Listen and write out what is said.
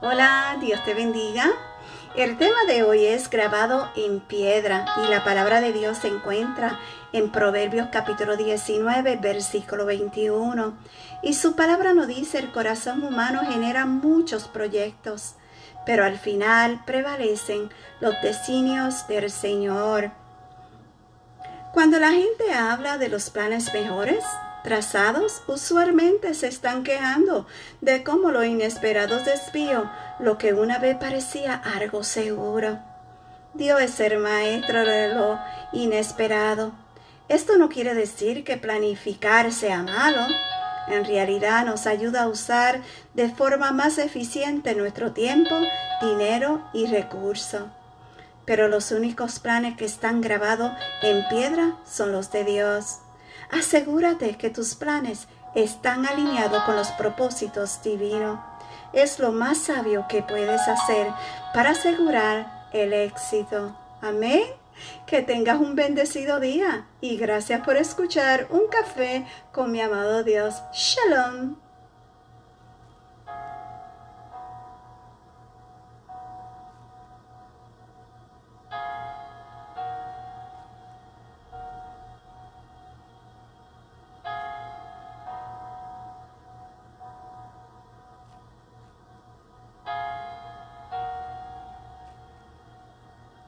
Hola, Dios te bendiga. El tema de hoy es grabado en piedra y la palabra de Dios se encuentra en Proverbios capítulo 19, versículo 21. Y su palabra nos dice, el corazón humano genera muchos proyectos, pero al final prevalecen los designios del Señor. Cuando la gente habla de los planes mejores, trazados usualmente se están quejando de cómo lo inesperado desvío lo que una vez parecía algo seguro. Dios es el maestro de lo inesperado. Esto no quiere decir que planificar sea malo. En realidad nos ayuda a usar de forma más eficiente nuestro tiempo, dinero y recursos. Pero los únicos planes que están grabados en piedra son los de Dios. Asegúrate que tus planes están alineados con los propósitos divinos. Es lo más sabio que puedes hacer para asegurar el éxito. Amén. Que tengas un bendecido día y gracias por escuchar un café con mi amado Dios. Shalom.